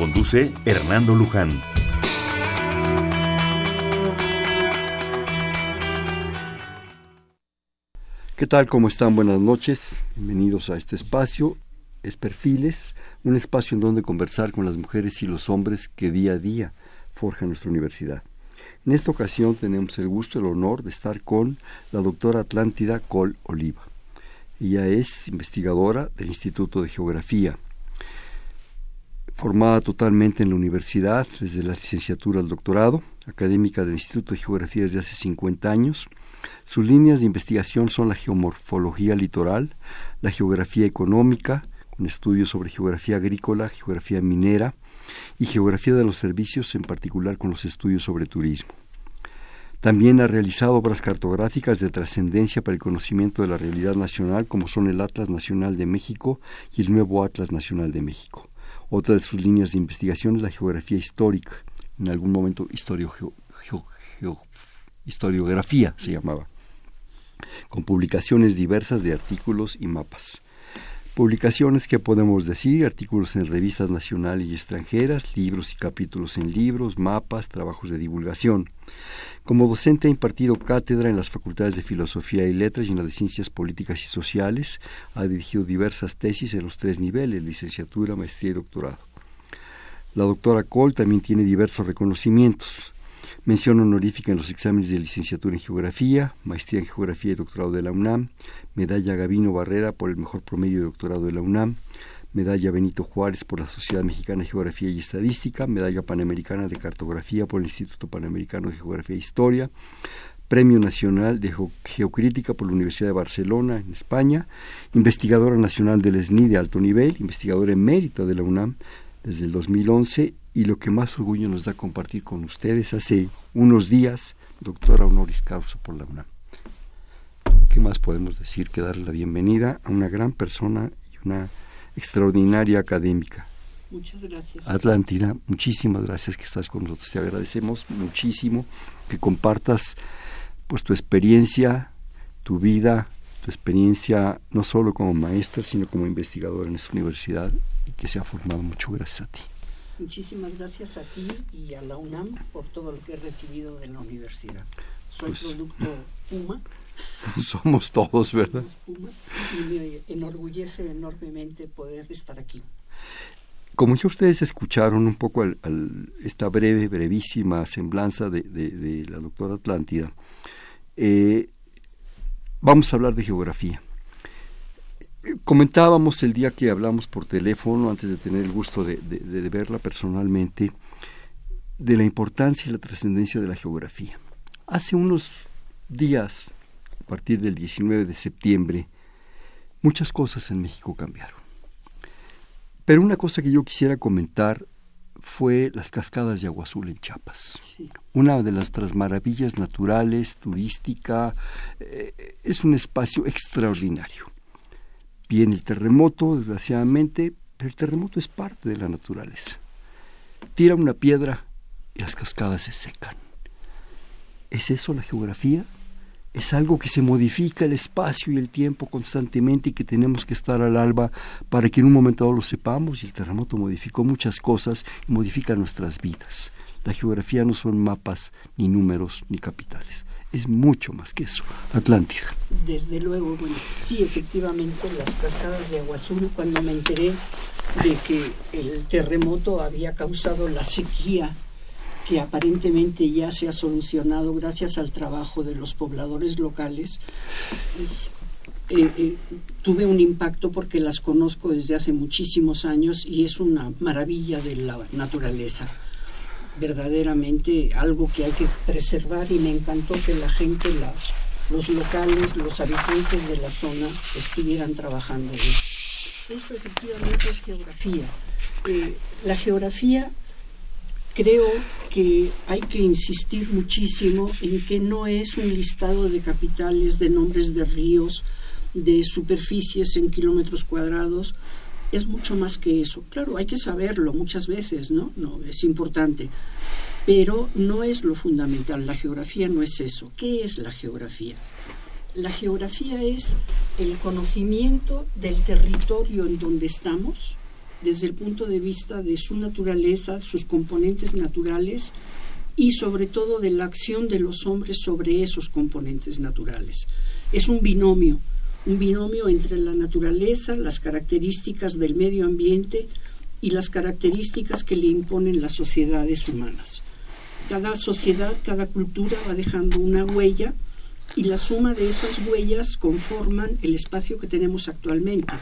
Conduce Hernando Luján. ¿Qué tal? ¿Cómo están? Buenas noches. Bienvenidos a este espacio. Es Perfiles, un espacio en donde conversar con las mujeres y los hombres que día a día forjan nuestra universidad. En esta ocasión tenemos el gusto, el honor de estar con la doctora Atlántida Col Oliva. Ella es investigadora del Instituto de Geografía formada totalmente en la universidad, desde la licenciatura al doctorado, académica del Instituto de Geografía desde hace 50 años. Sus líneas de investigación son la geomorfología litoral, la geografía económica, con estudios sobre geografía agrícola, geografía minera y geografía de los servicios, en particular con los estudios sobre turismo. También ha realizado obras cartográficas de trascendencia para el conocimiento de la realidad nacional, como son el Atlas Nacional de México y el nuevo Atlas Nacional de México. Otra de sus líneas de investigación es la geografía histórica, en algún momento historiografía se llamaba, con publicaciones diversas de artículos y mapas. Publicaciones que podemos decir, artículos en revistas nacionales y extranjeras, libros y capítulos en libros, mapas, trabajos de divulgación. Como docente ha impartido cátedra en las facultades de Filosofía y Letras y en las de Ciencias Políticas y Sociales. Ha dirigido diversas tesis en los tres niveles, licenciatura, maestría y doctorado. La doctora Cole también tiene diversos reconocimientos. Mención honorífica en los exámenes de licenciatura en Geografía, maestría en Geografía y doctorado de la UNAM, medalla Gavino Barrera por el mejor promedio de doctorado de la UNAM, medalla Benito Juárez por la Sociedad Mexicana de Geografía y Estadística, medalla Panamericana de Cartografía por el Instituto Panamericano de Geografía e Historia, Premio Nacional de Geocrítica por la Universidad de Barcelona, en España, investigadora nacional del SNI de alto nivel, investigadora emérita de la UNAM desde el 2011 y lo que más orgullo nos da compartir con ustedes hace unos días, doctora honoris causa por la UNAM. ¿Qué más podemos decir que darle la bienvenida a una gran persona y una extraordinaria académica? Muchas gracias. Atlántida, muchísimas gracias que estás con nosotros. Te agradecemos muchísimo que compartas pues tu experiencia, tu vida, tu experiencia no solo como maestra, sino como investigadora en esta universidad y que se ha formado mucho gracias a ti. Muchísimas gracias a ti y a la UNAM por todo lo que he recibido de la universidad. Soy pues, producto Puma. Somos todos, ¿verdad? Pumas y me enorgullece enormemente poder estar aquí. Como ya ustedes escucharon un poco esta breve, brevísima semblanza de, la doctora Atlántida, eh, vamos a hablar de geografía. Comentábamos el día que hablamos por teléfono, antes de tener el gusto de, verla personalmente, de la importancia y la trascendencia de la geografía. Hace unos días, a partir del 19 de septiembre, muchas cosas en México cambiaron. Pero una cosa que yo quisiera comentar fue las cascadas de agua azul en Chiapas. Una de las maravillas naturales, turística, eh, es un espacio extraordinario. Viene el terremoto, desgraciadamente, pero el terremoto es parte de la naturaleza. Tira una piedra y las cascadas se secan. ¿Es eso la geografía? Es algo que se modifica el espacio y el tiempo constantemente y que tenemos que estar al alba para que en un momento dado lo sepamos y el terremoto modificó muchas cosas y modifica nuestras vidas. La geografía no son mapas, ni números, ni capitales es mucho más que eso, Atlántida. Desde luego, bueno, sí, efectivamente, las cascadas de agua azul, cuando me enteré de que el terremoto había causado la sequía que aparentemente ya se ha solucionado gracias al trabajo de los pobladores locales, eh, eh, tuve un impacto porque las conozco desde hace muchísimos años y es una maravilla de la naturaleza verdaderamente algo que hay que preservar y me encantó que la gente, los locales, los habitantes de la zona estuvieran trabajando en eso. Eso efectivamente es geografía. Eh, la geografía creo que hay que insistir muchísimo en que no es un listado de capitales, de nombres de ríos, de superficies en kilómetros cuadrados, es mucho más que eso. Claro, hay que saberlo muchas veces, ¿no? No, es importante. Pero no es lo fundamental. La geografía no es eso. ¿Qué es la geografía? La geografía es el conocimiento del territorio en donde estamos, desde el punto de vista de su naturaleza, sus componentes naturales y sobre todo de la acción de los hombres sobre esos componentes naturales. Es un binomio un binomio entre la naturaleza, las características del medio ambiente y las características que le imponen las sociedades humanas. Cada sociedad, cada cultura va dejando una huella y la suma de esas huellas conforman el espacio que tenemos actualmente.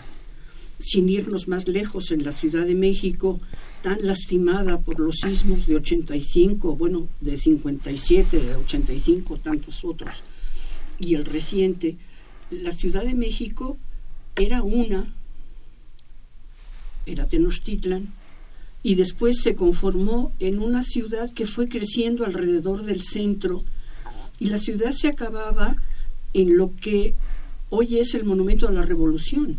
Sin irnos más lejos, en la Ciudad de México, tan lastimada por los sismos de 85, bueno, de 57, de 85, tantos otros, y el reciente, la Ciudad de México era una, era Tenochtitlan, y después se conformó en una ciudad que fue creciendo alrededor del centro, y la ciudad se acababa en lo que hoy es el monumento a la revolución.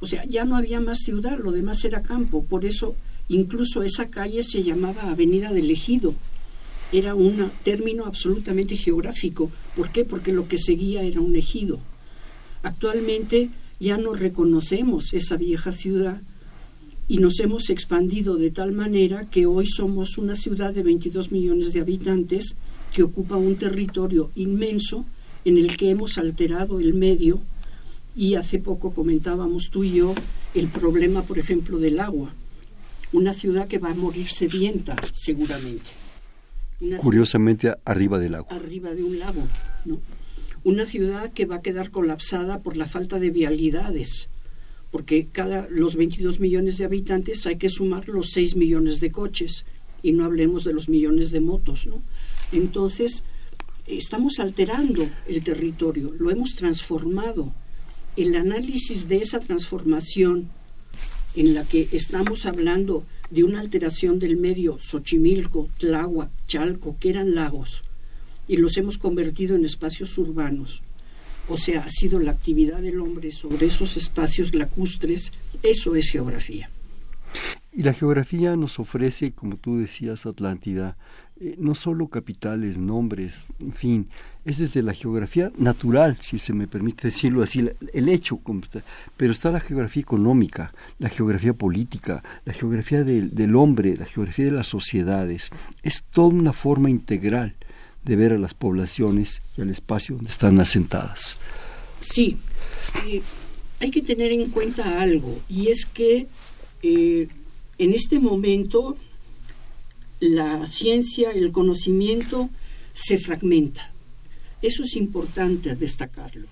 O sea, ya no había más ciudad, lo demás era campo, por eso incluso esa calle se llamaba Avenida del Ejido. Era un término absolutamente geográfico. ¿Por qué? Porque lo que seguía era un ejido. Actualmente ya no reconocemos esa vieja ciudad y nos hemos expandido de tal manera que hoy somos una ciudad de 22 millones de habitantes que ocupa un territorio inmenso en el que hemos alterado el medio y hace poco comentábamos tú y yo el problema, por ejemplo, del agua. Una ciudad que va a morir sedienta, seguramente. Curiosamente, arriba del agua. Arriba de un lago, ¿no? Una ciudad que va a quedar colapsada por la falta de vialidades, porque cada los 22 millones de habitantes hay que sumar los 6 millones de coches y no hablemos de los millones de motos. Entonces, estamos alterando el territorio, lo hemos transformado. El análisis de esa transformación en la que estamos hablando de una alteración del medio Xochimilco, Tláhuac, Chalco, que eran lagos, y los hemos convertido en espacios urbanos. O sea, ha sido la actividad del hombre sobre esos espacios lacustres, eso es geografía. Y la geografía nos ofrece, como tú decías, Atlántida, eh, no solo capitales, nombres, en fin, es desde la geografía natural, si se me permite decirlo así, el hecho, pero está la geografía económica, la geografía política, la geografía del, del hombre, la geografía de las sociedades. Es toda una forma integral de ver a las poblaciones y al espacio donde están asentadas. Sí, eh, hay que tener en cuenta algo, y es que eh, en este momento la ciencia, el conocimiento se fragmenta. Eso es importante destacarlo.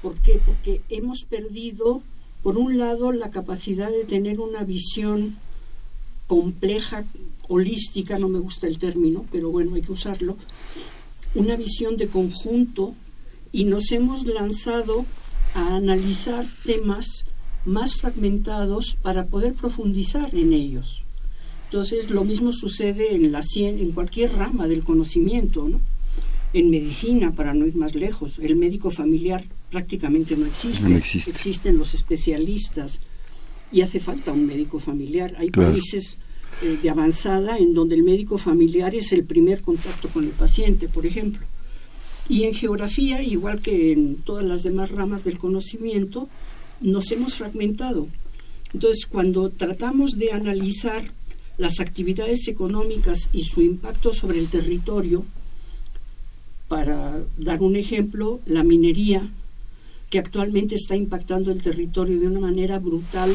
¿Por qué? Porque hemos perdido, por un lado, la capacidad de tener una visión compleja, holística, no me gusta el término, pero bueno, hay que usarlo, una visión de conjunto y nos hemos lanzado a analizar temas más fragmentados para poder profundizar en ellos. Entonces, lo mismo sucede en, la, en cualquier rama del conocimiento, ¿no? En medicina, para no ir más lejos, el médico familiar prácticamente no existe. No existe. Existen los especialistas y hace falta un médico familiar. Hay países eh, de avanzada en donde el médico familiar es el primer contacto con el paciente, por ejemplo. Y en geografía, igual que en todas las demás ramas del conocimiento, nos hemos fragmentado. Entonces, cuando tratamos de analizar las actividades económicas y su impacto sobre el territorio, para dar un ejemplo, la minería, que actualmente está impactando el territorio de una manera brutal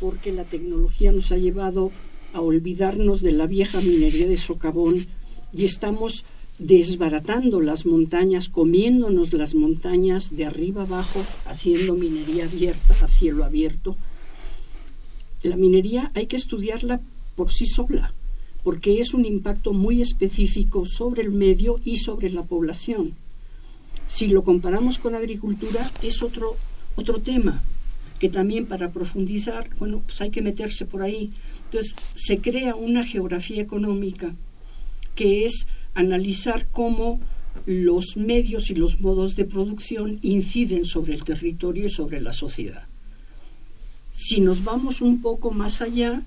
porque la tecnología nos ha llevado a olvidarnos de la vieja minería de socavón y estamos desbaratando las montañas, comiéndonos las montañas de arriba abajo, haciendo minería abierta, a cielo abierto. La minería hay que estudiarla por sí sola, porque es un impacto muy específico sobre el medio y sobre la población. Si lo comparamos con agricultura, es otro, otro tema, que también para profundizar, bueno, pues hay que meterse por ahí, Entonces, se crea una geografía económica que es analizar cómo los medios y los modos de producción inciden sobre el territorio y sobre la sociedad. Si nos vamos un poco más allá,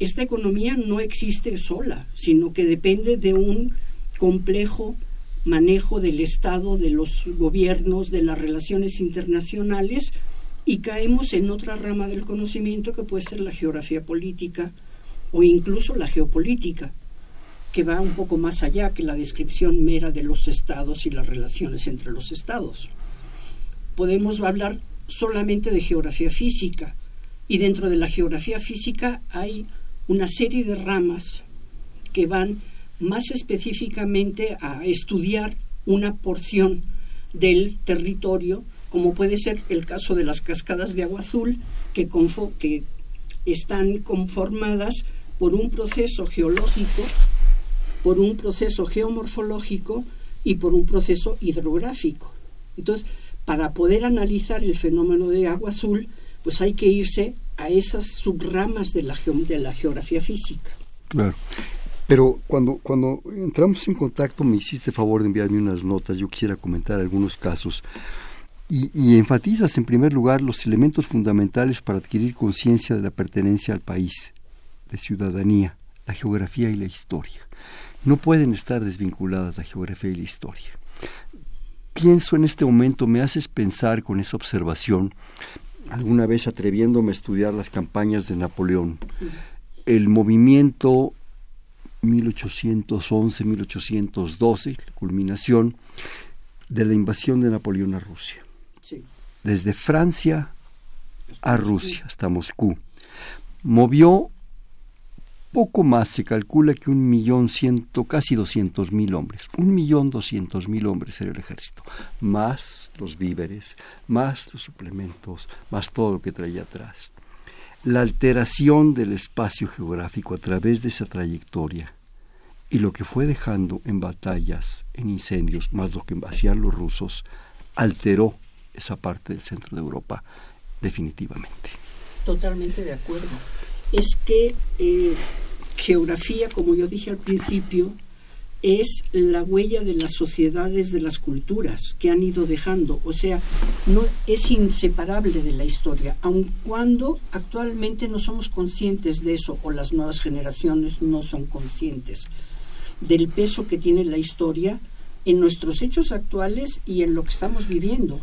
esta economía no existe sola, sino que depende de un complejo manejo del Estado, de los gobiernos, de las relaciones internacionales y caemos en otra rama del conocimiento que puede ser la geografía política o incluso la geopolítica, que va un poco más allá que la descripción mera de los estados y las relaciones entre los estados. Podemos hablar solamente de geografía física y dentro de la geografía física hay una serie de ramas que van más específicamente a estudiar una porción del territorio, como puede ser el caso de las cascadas de agua azul, que, están conformadas por un proceso geológico, por un proceso geomorfológico y por un proceso hidrográfico. Entonces, para poder analizar el fenómeno de agua azul, pues hay que irse a esas subramas de la, de la geografía física. Claro. Pero cuando, cuando entramos en contacto me hiciste favor de enviarme unas notas, yo quisiera comentar algunos casos. Y, y, enfatizas en primer lugar los elementos fundamentales para adquirir conciencia de la pertenencia al país, de ciudadanía, la geografía y la historia. No pueden estar desvinculadas la geografía y la historia. Pienso en este momento, me haces pensar con esa observación, alguna vez atreviéndome a estudiar las campañas de Napoleón, el movimiento 1811-1812, la culminación de la invasión de Napoleón a Rusia. Desde Francia a Rusia, hasta Moscú. Movió poco más, se calcula que un millón ciento, casi doscientos mil hombres. Un millón doscientos mil hombres era el ejército. Más los víveres, más los suplementos, más todo lo que traía atrás. La alteración del espacio geográfico a través de esa trayectoria y lo que fue dejando en batallas, en incendios, más lo que hacían los rusos, alteró esa parte del centro de Europa definitivamente. Totalmente de acuerdo. Es que eh, geografía, como yo dije al principio, es la huella de las sociedades, de las culturas que han ido dejando. O sea, no es inseparable de la historia, aun cuando actualmente no somos conscientes de eso o las nuevas generaciones no son conscientes del peso que tiene la historia en nuestros hechos actuales y en lo que estamos viviendo.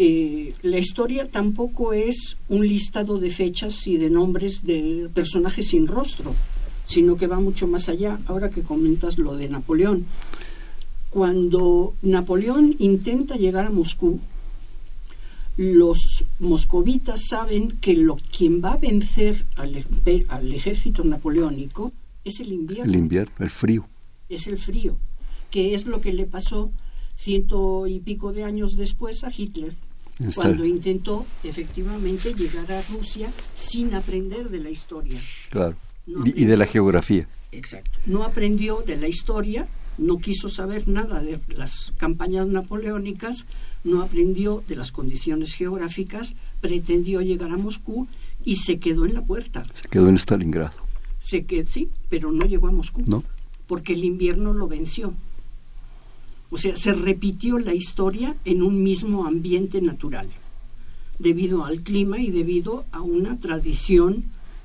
Eh, la historia tampoco es un listado de fechas y de nombres de personajes sin rostro, sino que va mucho más allá. Ahora que comentas lo de Napoleón, cuando Napoleón intenta llegar a Moscú, los moscovitas saben que lo, quien va a vencer al, al ejército napoleónico es el invierno. El invierno, el frío. Es el frío, que es lo que le pasó ciento y pico de años después a Hitler, cuando intentó efectivamente llegar a Rusia sin aprender de la historia. Claro. y de la geografía. Exacto. No aprendió de la historia, no quiso saber nada de las campañas napoleónicas, no aprendió de las condiciones geográficas, pretendió llegar a Moscú y se quedó en la puerta. Se quedó en Stalingrado. Se que sí, pero no llegó a Moscú. No. Porque el invierno lo venció. O sea, se repitió la historia en un mismo ambiente natural, debido al clima y debido a una tradición,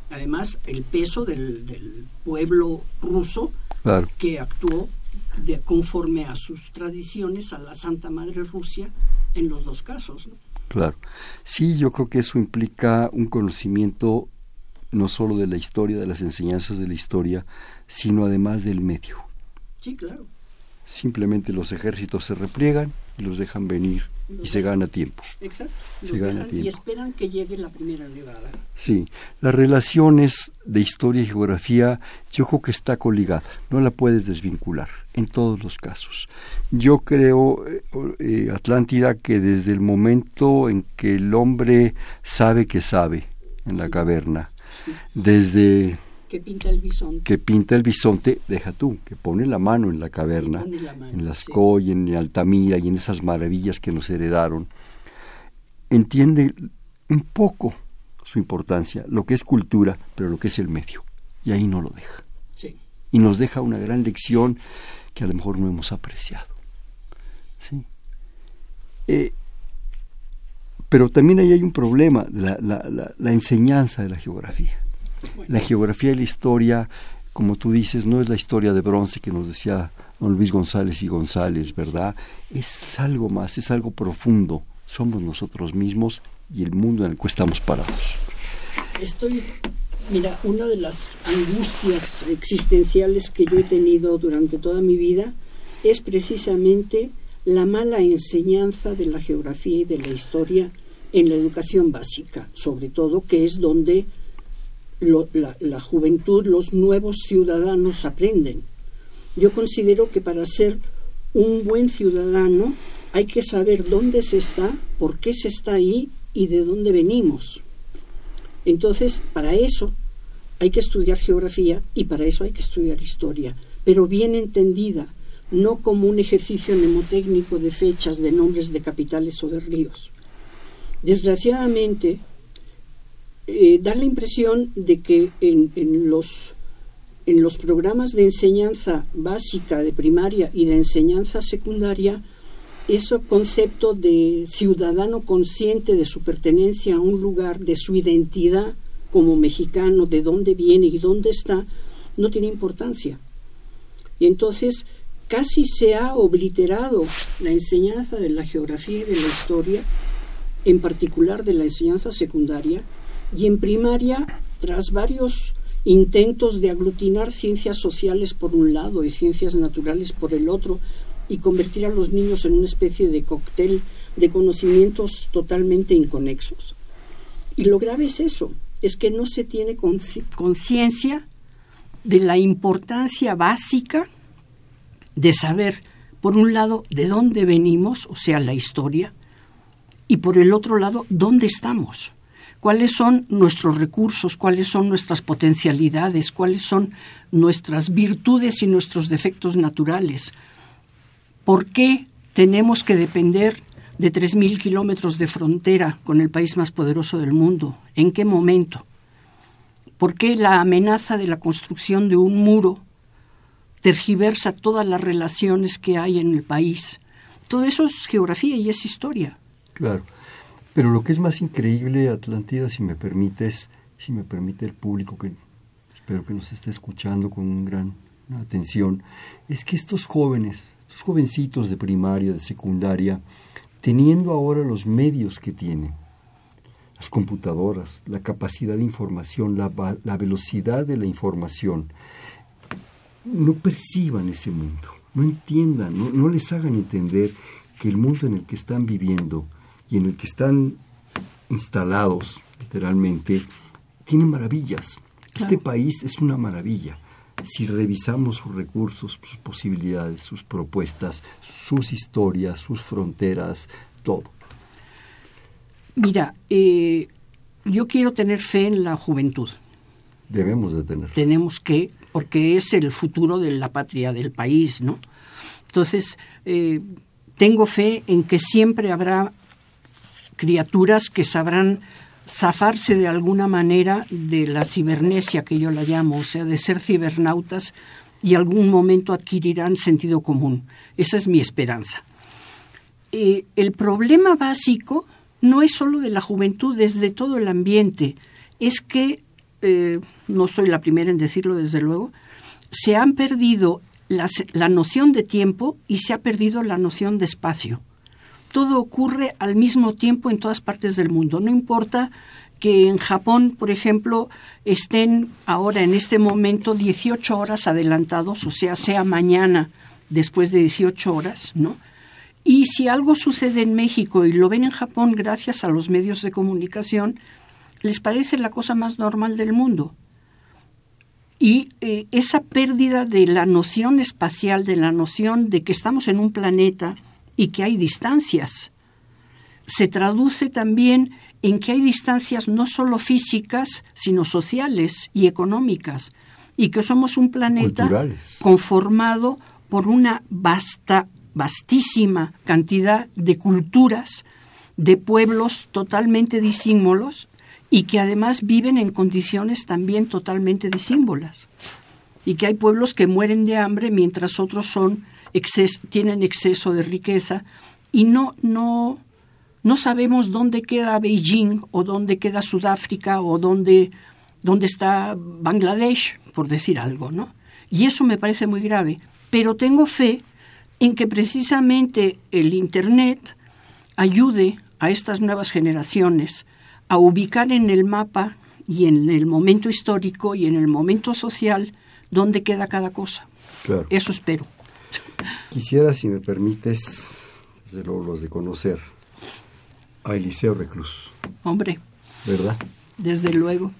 además el peso del, pueblo ruso que actuó de, conforme a sus tradiciones a la Santa Madre Rusia en los dos casos. Claro. Sí, yo creo que eso implica un conocimiento no solo de la historia, de las enseñanzas de la historia, sino además del medio. Sí, claro. Simplemente los ejércitos se repliegan y los dejan venir y se gana tiempo. Exacto. Se gana tiempo. Y esperan que llegue la primera nevada. Sí, las relaciones de historia y geografía yo creo que está coligada, no la puedes desvincular en todos los casos. Yo creo, eh, eh, Atlántida, que desde el momento en que el hombre sabe que sabe en la caverna, desde que pinta el bisonte. Que pinta el bisonte, deja tú, que pone la mano en la caverna, en las sí. en Altamira y en esas maravillas que nos heredaron. Entiende un poco su importancia, lo que es cultura, pero lo que es el medio. Y ahí no lo deja. Sí. Y nos deja una gran lección que a lo mejor no hemos apreciado. ¿Sí? Eh, pero también ahí hay un problema, la, la, la, enseñanza de la geografía. La geografía y la historia, como tú dices, no es la historia de bronce que nos decía don Luis González y González, ¿verdad? Es algo más, es algo profundo. Somos nosotros mismos y el mundo en el que estamos parados. Estoy, mira, una de las angustias existenciales que yo he tenido durante toda mi vida es precisamente la mala enseñanza de la geografía y de la historia en la educación básica, sobre todo, que es donde la, la, juventud, los nuevos ciudadanos aprenden. Yo considero que para ser un buen ciudadano hay que saber dónde se está, por qué se está ahí y de dónde venimos. Entonces, para eso hay que estudiar geografía y para eso hay que estudiar historia, pero bien entendida, no como un ejercicio mnemotécnico de fechas, de nombres de capitales o de ríos. Desgraciadamente, eh, la impresión de que en, en, los, en los programas de enseñanza básica de primaria y de enseñanza secundaria ese concepto de ciudadano consciente de su pertenencia a un lugar, de su identidad como mexicano, de dónde viene y dónde está, no tiene importancia. Y entonces casi se ha obliterado la enseñanza de la geografía y de la historia, en particular de la enseñanza secundaria, y en primaria, tras varios intentos de aglutinar ciencias sociales por un lado y ciencias naturales por el otro, y convertir a los niños en una especie de cóctel de conocimientos totalmente inconexos. Y lo grave es eso, es que no se tiene conciencia de la importancia básica de saber, por un lado, de dónde venimos, o sea, la historia, y por el otro lado, dónde estamos, cuáles son nuestros recursos, cuáles son nuestras potencialidades, cuáles son nuestras virtudes y nuestros defectos naturales, ¿Por qué tenemos que depender de 3.000 kilómetros de frontera con el país más poderoso del mundo? ¿En qué momento? ¿Por qué la amenaza de la construcción de un muro tergiversa todas las relaciones que hay en el país? Todo eso es geografía y es historia. Claro. Pero lo que es más increíble, Atlantida, si me permites, si me permite el público que espero que nos esté escuchando con gran atención, es que estos jóvenes los jovencitos de primaria, de secundaria, teniendo ahora los medios que tienen, las computadoras, la capacidad de información, la, la velocidad de la información, no perciban ese mundo, no entiendan, no, no, les hagan entender que el mundo en el que están viviendo y en el que están instalados, literalmente, tiene maravillas. Este país es una maravilla si revisamos sus recursos, sus posibilidades, sus propuestas, sus historias, sus fronteras, todo. Mira, eh, yo quiero tener fe en la juventud. Debemos de tener. Tenemos que, porque es el futuro de la patria, del país, ¿no? Entonces, eh, tengo fe en que siempre habrá criaturas que sabrán zafarse de alguna manera de la cibernesia que yo la llamo, o sea, de ser cibernautas y algún momento adquirirán sentido común. Esa es mi esperanza. Eh, el problema básico no es solo de la juventud, es de todo el ambiente. Es que, eh, no soy la primera en decirlo desde luego, se han perdido la noción de tiempo y se ha perdido la noción de espacio todo ocurre al mismo tiempo en todas partes del mundo. No importa que en Japón, por ejemplo, estén ahora en este momento 18 horas adelantados, o sea, sea mañana después de 18 horas, ¿no? Y si algo sucede en México y lo ven en Japón gracias a los medios de comunicación, les parece la cosa más normal del mundo. Y eh, esa pérdida de la noción espacial, de la noción de que estamos en un planeta, y que hay distancias. Se traduce también en que hay distancias no solo físicas, sino sociales y económicas, y que somos un planeta conformado por una vasta, vastísima cantidad de culturas, de pueblos totalmente disímbolos y que además viven en condiciones también totalmente disímbolas y que hay pueblos que mueren de hambre mientras otros son tienen exceso de riqueza y no no no sabemos dónde queda Beijing o dónde queda Sudáfrica o dónde, dónde está Bangladesh, por decir algo, ¿no? Y eso me parece muy grave. Pero tengo fe en que precisamente el Internet ayude a estas nuevas generaciones a ubicar en el mapa y en el momento histórico y en el momento social dónde queda cada cosa. Eso espero. Quisiera, si me permites, desde luego los de conocer, a Eliseo Reclus. Hombre. ¿Verdad? Desde luego.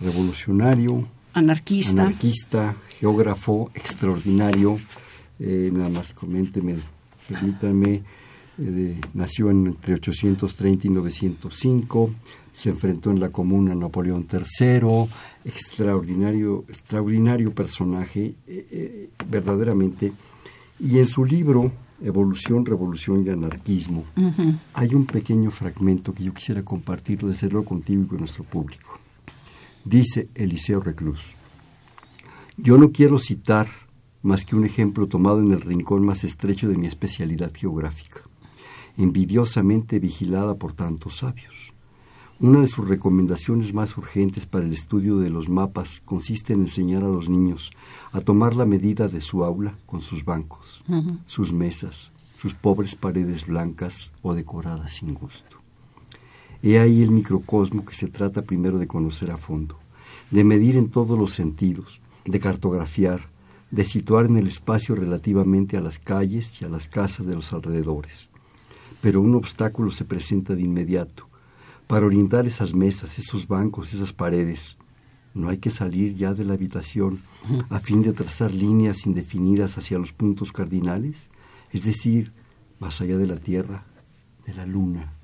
Revolucionario. Anarquista. Anarquista, geógrafo extraordinario. Eh, nada más coménteme, permítanme. Eh, nació entre 830 y 905, se enfrentó en la comuna Napoleón III, extraordinario, extraordinario personaje, eh, verdaderamente. Y en su libro Evolución, Revolución y Anarquismo, hay un pequeño fragmento que yo quisiera compartirlo, de luego contigo y con nuestro público. Dice Eliseo Reclus, yo no quiero citar más que un ejemplo tomado en el rincón más estrecho de mi especialidad geográfica, envidiosamente vigilada por tantos sabios. Una de sus recomendaciones más urgentes para el estudio de los mapas consiste en enseñar a los niños a tomar la medida de su aula con sus bancos, sus mesas, sus pobres paredes blancas o decoradas sin gusto. He ahí el microcosmo que se trata primero de conocer a fondo, de medir en todos los sentidos, de cartografiar, de situar en el espacio relativamente a las calles y a las casas de los alrededores. Pero un obstáculo se presenta de inmediato, para orientar esas mesas, esos bancos, esas paredes. No hay que salir ya de la habitación a fin de trazar líneas indefinidas hacia los puntos cardinales, es decir, más allá de la Tierra, de la Luna,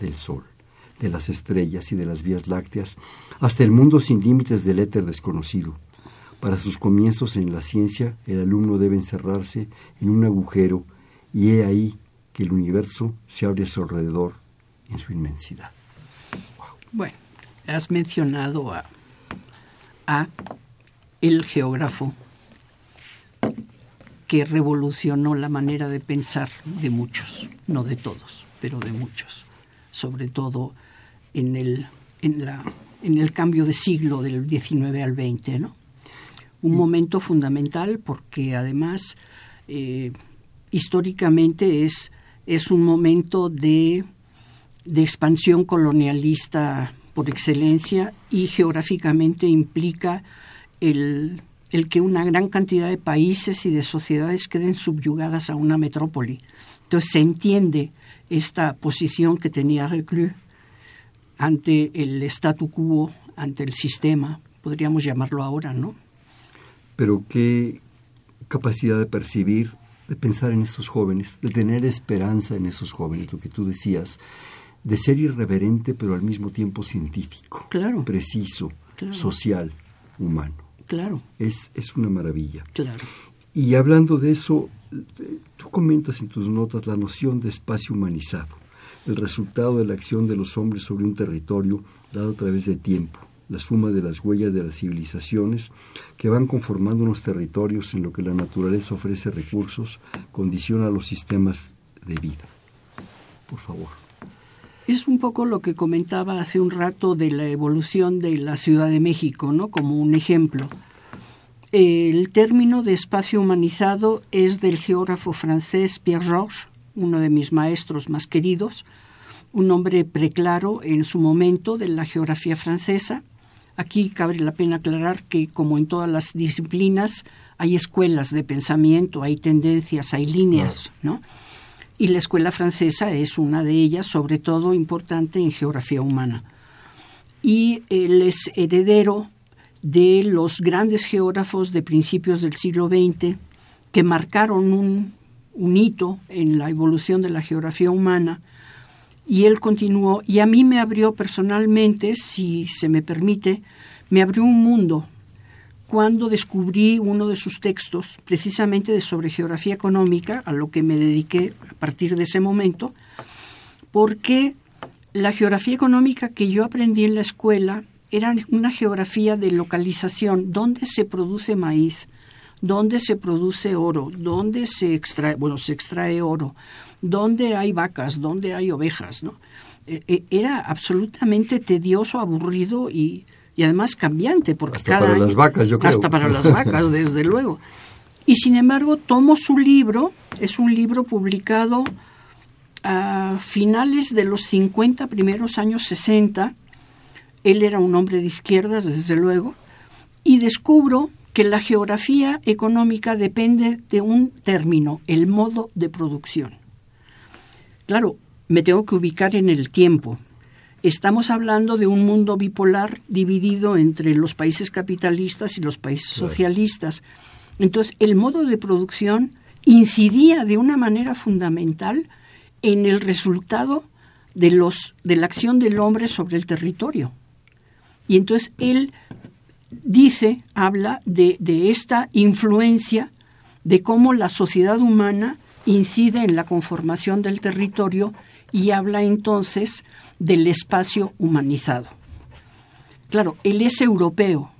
del Sol, de las estrellas y de las vías lácteas, hasta el mundo sin límites del éter desconocido. Para sus comienzos en la ciencia, el alumno debe encerrarse en un agujero y he ahí que el universo se abre a su alrededor en su inmensidad. Bueno, has mencionado a, a el geógrafo que revolucionó la manera de pensar de muchos, no de todos, pero de muchos, sobre todo en el, en la, en el cambio de siglo del XIX al XX, ¿no? Un momento fundamental porque además eh, históricamente es, es un momento de de expansión colonialista por excelencia y geográficamente implica el, que una gran cantidad de países y de sociedades queden subyugadas a una metrópoli. Entonces se entiende esta posición que tenía Reclus ante el statu quo, ante el sistema, podríamos llamarlo ahora, ¿no? Pero qué capacidad de percibir, de pensar en estos jóvenes, de tener esperanza en esos jóvenes, lo que tú decías, de ser irreverente pero al mismo tiempo científico, claro, preciso, social, humano. Claro. Es, es una maravilla. Claro. Y hablando de eso, tú comentas en tus notas la noción de espacio humanizado, el resultado de la acción de los hombres sobre un territorio dado a través de tiempo, la suma de las huellas de las civilizaciones que van conformando unos territorios en lo que la naturaleza ofrece recursos, condiciona los sistemas de vida. Por favor. Es un poco lo que comentaba hace un rato de la evolución de la Ciudad de México, ¿no? Como un ejemplo. El término de espacio humanizado es del geógrafo francés Pierre Georges, uno de mis maestros más queridos, un hombre preclaro en su momento de la geografía francesa. Aquí cabe la pena aclarar que, como en todas las disciplinas, hay escuelas de pensamiento, hay tendencias, hay líneas, ¿no? Y la escuela francesa es una de ellas, sobre todo importante en geografía humana. Y él es heredero de los grandes geógrafos de principios del siglo XX que marcaron un, un hito en la evolución de la geografía humana y él continuó y a mí me abrió personalmente, si se me permite, me abrió un mundo cuando descubrí uno de sus textos, precisamente de sobre geografía económica, a lo que me dediqué a partir de ese momento, porque la geografía económica que yo aprendí en la escuela era una geografía de localización, dónde se produce maíz, dónde se produce oro, dónde se extrae, bueno, se extrae oro, dónde hay vacas, dónde hay ovejas, ¿no? Eh, eh, era absolutamente tedioso, aburrido y, además cambiante, porque hasta para las vacas, yo creo. Hasta para las vacas, desde luego. Y sin embargo, tomo su libro, es un libro publicado a finales de los 50, primeros años 60, él era un hombre de izquierdas, desde luego, y descubro que la geografía económica depende de un término, el modo de producción. Claro, me tengo que ubicar en el tiempo. Estamos hablando de un mundo bipolar dividido entre los países capitalistas y los países socialistas. Entonces, el modo de producción incidía de una manera fundamental en el resultado de, los, de la acción del hombre sobre el territorio. Y entonces él dice, habla de, de esta influencia de cómo la sociedad humana incide en la conformación del territorio y habla entonces del espacio humanizado. Claro, él es europeo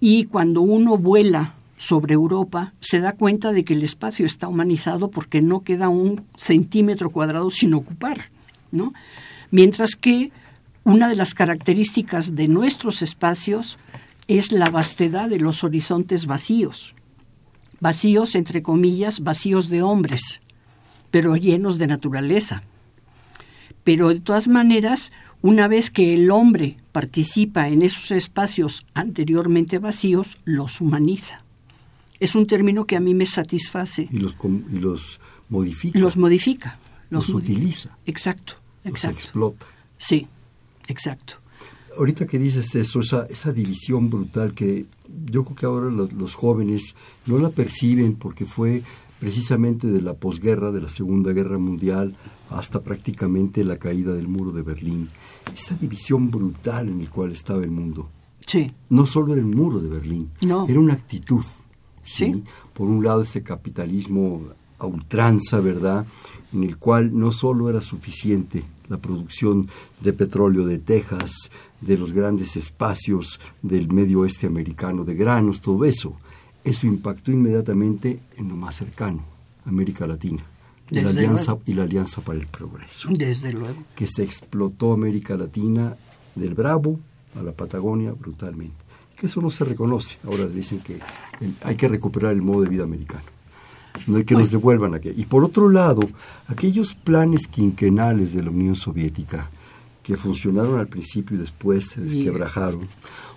y cuando uno vuela sobre Europa se da cuenta de que el espacio está humanizado porque no queda un centímetro cuadrado sin ocupar, ¿no? Mientras que una de las características de nuestros espacios es la vastedad de los horizontes vacíos, vacíos entre comillas, vacíos de hombres, pero llenos de naturaleza. Pero de todas maneras, una vez que el hombre participa en esos espacios anteriormente vacíos, los humaniza es un término que a mí me satisface. Y los, y los modifica. Los modifica. Los, utiliza. Exacto, exacto. Los explota. Sí, exacto. Ahorita que dices eso, esa, esa división brutal que yo creo que ahora los, los jóvenes no la perciben porque fue precisamente de la posguerra, de la Segunda Guerra Mundial, hasta prácticamente la caída del muro de Berlín. Esa división brutal en la cual estaba el mundo. Sí. No solo era el muro de Berlín, no. era una actitud. ¿sí? Por un lado ese capitalismo a ultranza, ¿verdad? En el cual no solo era suficiente la producción de petróleo de Texas, de los grandes espacios del medio oeste americano, de granos, todo eso. Eso impactó inmediatamente en lo más cercano, América Latina. Y la, alianza, y la Alianza para el Progreso. Desde luego. Que se explotó América Latina del Bravo a la Patagonia brutalmente que eso no se reconoce. Ahora dicen que hay que recuperar el modo de vida americano. No hay que nos devuelvan aquí. Y por otro lado, aquellos planes quinquenales de la Unión Soviética que funcionaron al principio y después se desquebrajaron,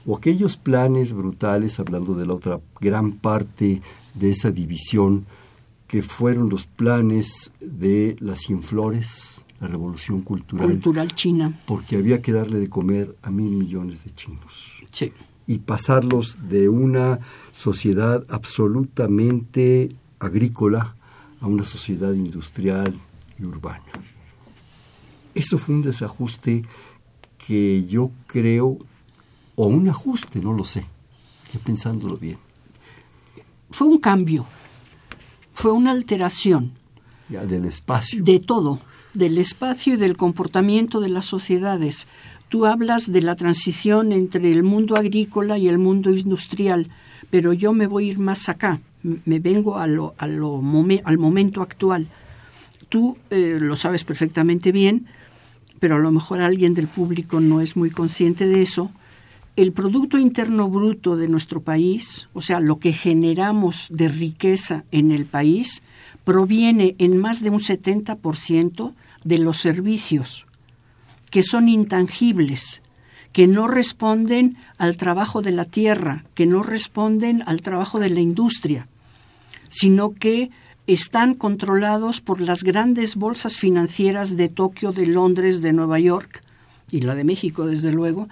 o aquellos planes brutales, hablando de la otra gran parte de esa división, que fueron los planes de las flores, la revolución cultural. Cultural china. Porque había que darle de comer a mil millones de chinos. Sí y pasarlos de una sociedad absolutamente agrícola a una sociedad industrial y urbana. Eso fue un desajuste que yo creo, o un ajuste, no lo sé, estoy pensándolo bien. Fue un cambio, fue una alteración. Ya, del espacio. De todo, del espacio y del comportamiento de las sociedades. Tú hablas de la transición entre el mundo agrícola y el mundo industrial, pero yo me voy a ir más acá, me vengo a lo, a lo al momento actual. Tú eh, lo sabes perfectamente bien, pero a lo mejor alguien del público no es muy consciente de eso. El Producto Interno Bruto de nuestro país, o sea, lo que generamos de riqueza en el país, proviene en más de un 70% de los servicios que son intangibles, que no responden al trabajo de la tierra, que no responden al trabajo de la industria, sino que están controlados por las grandes bolsas financieras de Tokio, de Londres, de Nueva York y la de México, desde luego.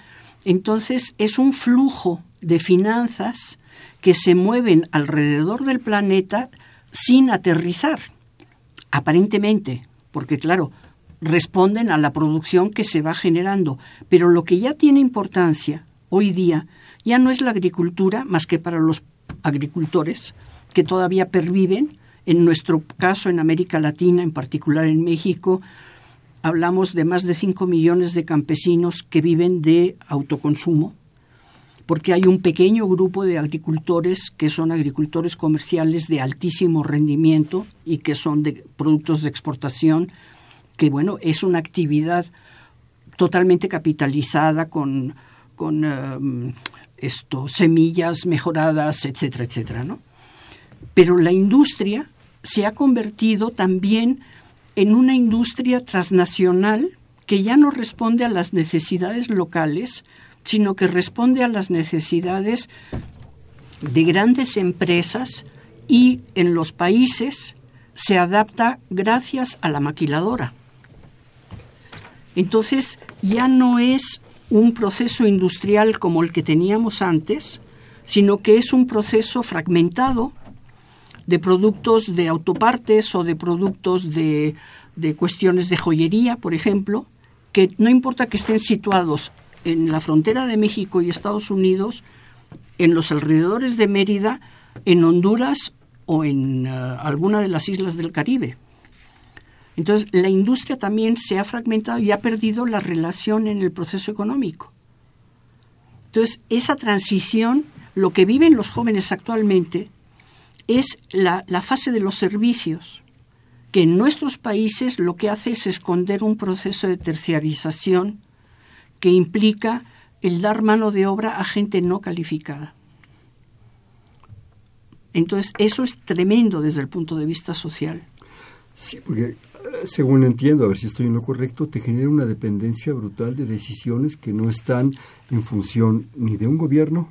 Entonces es un flujo de finanzas que se mueven alrededor del planeta sin aterrizar, aparentemente, porque claro, responden a la producción que se va generando. Pero lo que ya tiene importancia hoy día ya no es la agricultura, más que para los agricultores que todavía perviven, en nuestro caso en América Latina, en particular en México, hablamos de más de 5 millones de campesinos que viven de autoconsumo, porque hay un pequeño grupo de agricultores que son agricultores comerciales de altísimo rendimiento y que son de productos de exportación, que bueno, es una actividad totalmente capitalizada con, con esto, semillas mejoradas, etcétera, etcétera, ¿no? Pero la industria se ha convertido también en una industria transnacional que ya no responde a las necesidades locales, sino que responde a las necesidades de grandes empresas y en los países se adapta gracias a la maquiladora. Entonces ya no es un proceso industrial como el que teníamos antes, sino que es un proceso fragmentado de productos de autopartes o de productos de, de cuestiones de joyería, por ejemplo, que no importa que estén situados en la frontera de México y Estados Unidos, en los alrededores de Mérida, en Honduras o en eh, alguna de las islas del Caribe. Entonces, la industria también se ha fragmentado y ha perdido la relación en el proceso económico. Entonces, esa transición, lo que viven los jóvenes actualmente, es la, fase de los servicios, que en nuestros países lo que hace es esconder un proceso de terciarización que implica el dar mano de obra a gente no calificada. Entonces, eso es tremendo desde el punto de vista social. Sí, porque eh, según entiendo, a ver si estoy en lo correcto, te genera una dependencia brutal de decisiones que no están en función ni de un gobierno,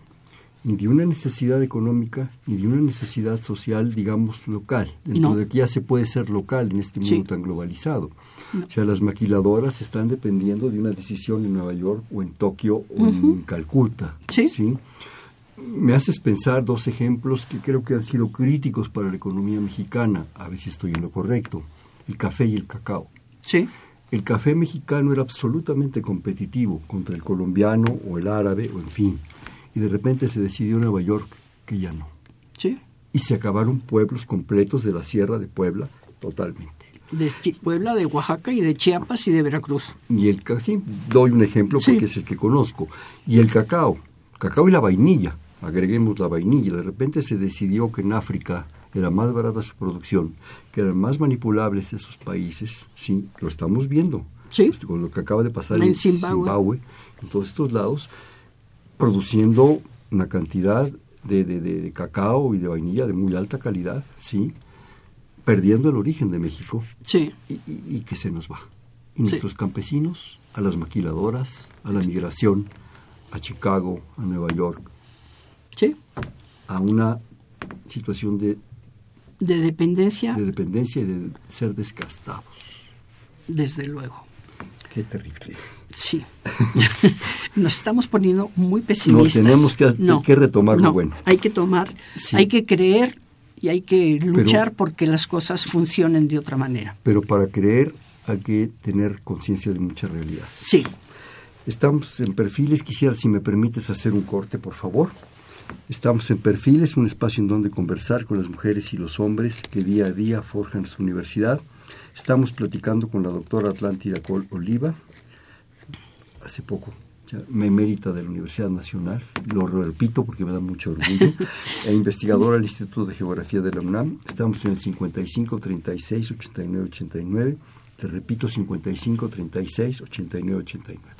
ni de una necesidad económica, ni de una necesidad social, digamos, local. Dentro de que ya se puede ser local en este mundo tan globalizado. O sea, las maquiladoras están dependiendo de una decisión en Nueva York o en Tokio o en Calcuta. ¿sí? Me haces pensar dos ejemplos que creo que han sido críticos para la economía mexicana, a ver si estoy en lo correcto, el café y el cacao. Sí. El café mexicano era absolutamente competitivo contra el colombiano o el árabe o en fin y de repente se decidió Nueva York que ya no. Sí. Y se acabaron pueblos completos de la Sierra de Puebla totalmente. De Puebla, de Oaxaca y de Chiapas y de Veracruz. Y el sí, doy un ejemplo porque es el que conozco. Y el cacao, cacao y la vainilla, agreguemos la vainilla. De repente se decidió que en África era más barata su producción, que eran más manipulables esos países, sí, lo estamos viendo. Sí. Con lo que acaba de pasar en, Zimbabue, en todos estos lados, produciendo una cantidad de, cacao y de vainilla de muy alta calidad, ¿sí? Perdiendo el origen de México. Sí. Y, que se nos va. Y nuestros campesinos, a las maquiladoras, a la migración, a Chicago, a Nueva York. Sí. A una situación de... De dependencia. De dependencia y de ser descastados. Desde luego. Qué terrible. Sí. Nos estamos poniendo muy pesimistas. No, tenemos que, retomar lo bueno. Hay que tomar, hay que creer y hay que luchar porque las cosas funcionen de otra manera. Pero para creer hay que tener conciencia de mucha realidad. Sí. Estamos en perfiles, quisiera si me permites hacer un corte, por favor. Estamos en Perfiles, un espacio en donde conversar con las mujeres y los hombres que día a día forjan su universidad. Estamos platicando con la doctora Atlántida Col Oliva, hace poco, ya, emérita de la Universidad Nacional, lo repito porque me da mucho orgullo, e investigadora del Instituto de Geografía de la UNAM. Estamos en el 55 36 89 89. Te repito, 55 36 89 89.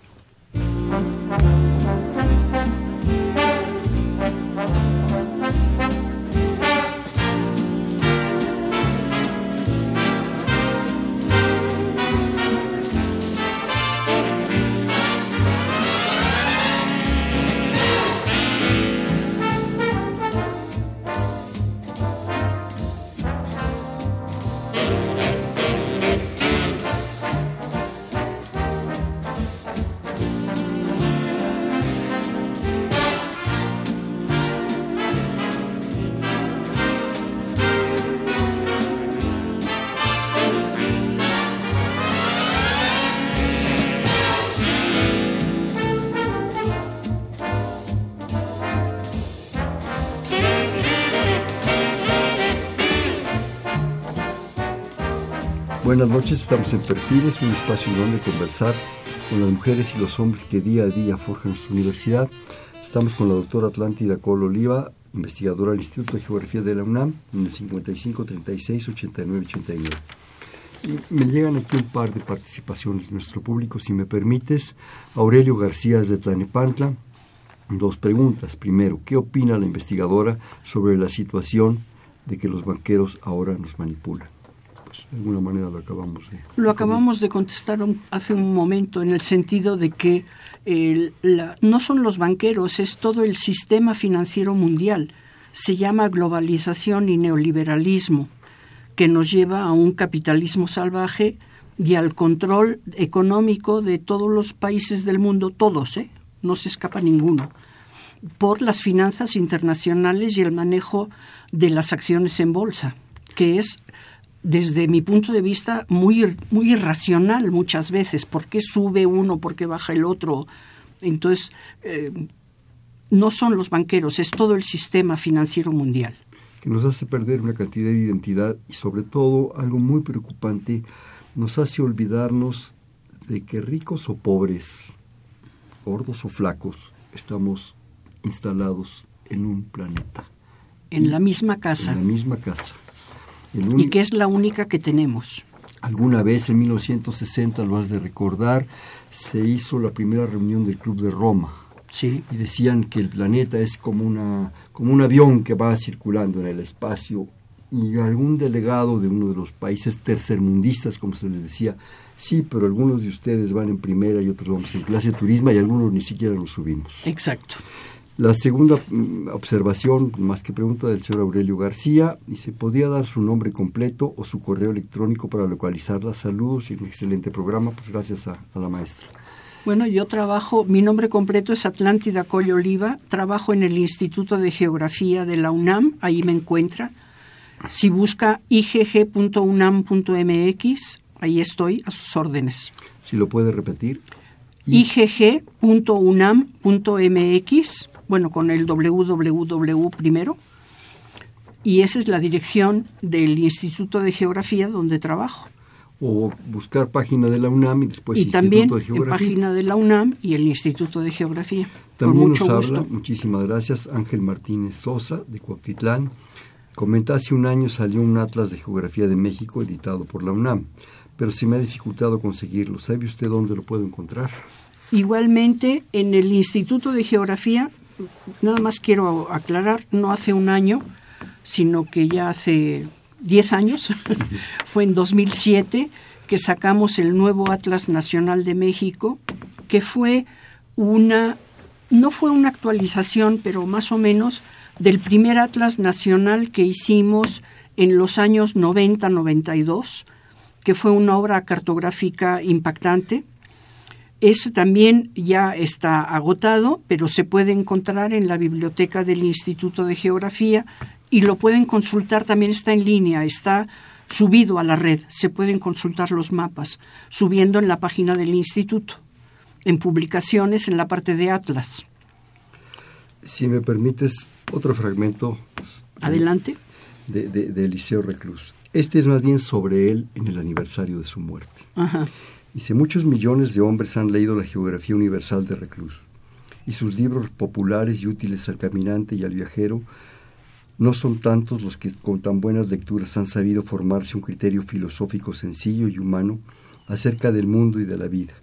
Buenas noches, estamos en Perfiles, un espacio donde conversar con las mujeres y los hombres que día a día forjan nuestra universidad. Estamos con la doctora Atlántida Col Oliva, investigadora del Instituto de Geografía de la UNAM, en el 55 36 89 89. me llegan aquí un par de participaciones de nuestro público, si me permites. Aurelio García de Tlanepantla, dos preguntas. Primero, ¿qué opina la investigadora sobre la situación de que los banqueros ahora nos manipulan? De alguna manera lo acabamos de... Lo acabamos de contestar hace un momento en el sentido de que no son los banqueros, es todo el sistema financiero mundial. Se llama globalización y neoliberalismo, que nos lleva a un capitalismo salvaje y al control económico de todos los países del mundo, todos, ¿eh? no se escapa ninguno, por las finanzas internacionales y el manejo de las acciones en bolsa, que es desde mi punto de vista, muy, muy irracional muchas veces. ¿Por qué sube uno? ¿Por qué baja el otro? Entonces, eh, no son los banqueros, es todo el sistema financiero mundial. Que nos hace perder una cantidad de identidad y sobre todo, algo muy preocupante, nos hace olvidarnos de que ricos o pobres, gordos o flacos, estamos instalados en un planeta. En la misma casa. En la misma casa y que es la única que tenemos. Alguna vez en 1960, lo has de recordar, se hizo la primera reunión del Club de Roma. Sí. Y decían que el planeta es como, una, como un avión que va circulando en el espacio y algún delegado de uno de los países tercermundistas, como se les decía, sí, pero algunos de ustedes van en primera y otros vamos en clase de turismo y algunos ni siquiera nos subimos. Exacto. La segunda mm, observación, más que pregunta del señor Aurelio García, dice, ¿podría dar su nombre completo o su correo electrónico para localizarla? Saludos y un excelente programa, pues gracias a, la maestra. Bueno, yo trabajo, mi nombre completo es Atlántida Coyo Oliva, trabajo en el Instituto de Geografía de la UNAM, ahí me encuentra. Si busca igg.unam.mx, ahí estoy a sus órdenes. Si lo puede repetir. igg.unam.mx bueno, con el www primero, y esa es la dirección del Instituto de Geografía donde trabajo. O buscar página de la UNAM y después y también en página de la UNAM y el Instituto de Geografía. También mucho nos habla, muchísimas gracias, Ángel Martínez Sosa de Cuautitlán. Comenta, hace un año salió un Atlas de Geografía de México editado por la UNAM, pero se me ha dificultado conseguirlo. ¿Sabe usted dónde lo puedo encontrar? Igualmente, en el Instituto de Geografía nada más quiero aclarar, no hace un año, sino que ya hace 10 años, fue en 2007 que sacamos el nuevo Atlas Nacional de México, que fue una, no fue una actualización, pero más o menos del primer Atlas Nacional que hicimos en los años 90-92, que fue una obra cartográfica impactante eso también ya está agotado, pero se puede encontrar en la biblioteca del Instituto de Geografía y lo pueden consultar, también está en línea, está subido a la red, se pueden consultar los mapas, subiendo en la página del instituto, en publicaciones en la parte de Atlas. Si me permites, otro fragmento. Adelante. De, de Eliseo Reclus. Este es más bien sobre él en el aniversario de su muerte. Ajá. Dice, muchos millones de hombres han leído la geografía universal de Reclus, y sus libros populares y útiles al caminante y al viajero no son tantos los que con tan buenas lecturas han sabido formarse un criterio filosófico sencillo y humano acerca del mundo y de la vida.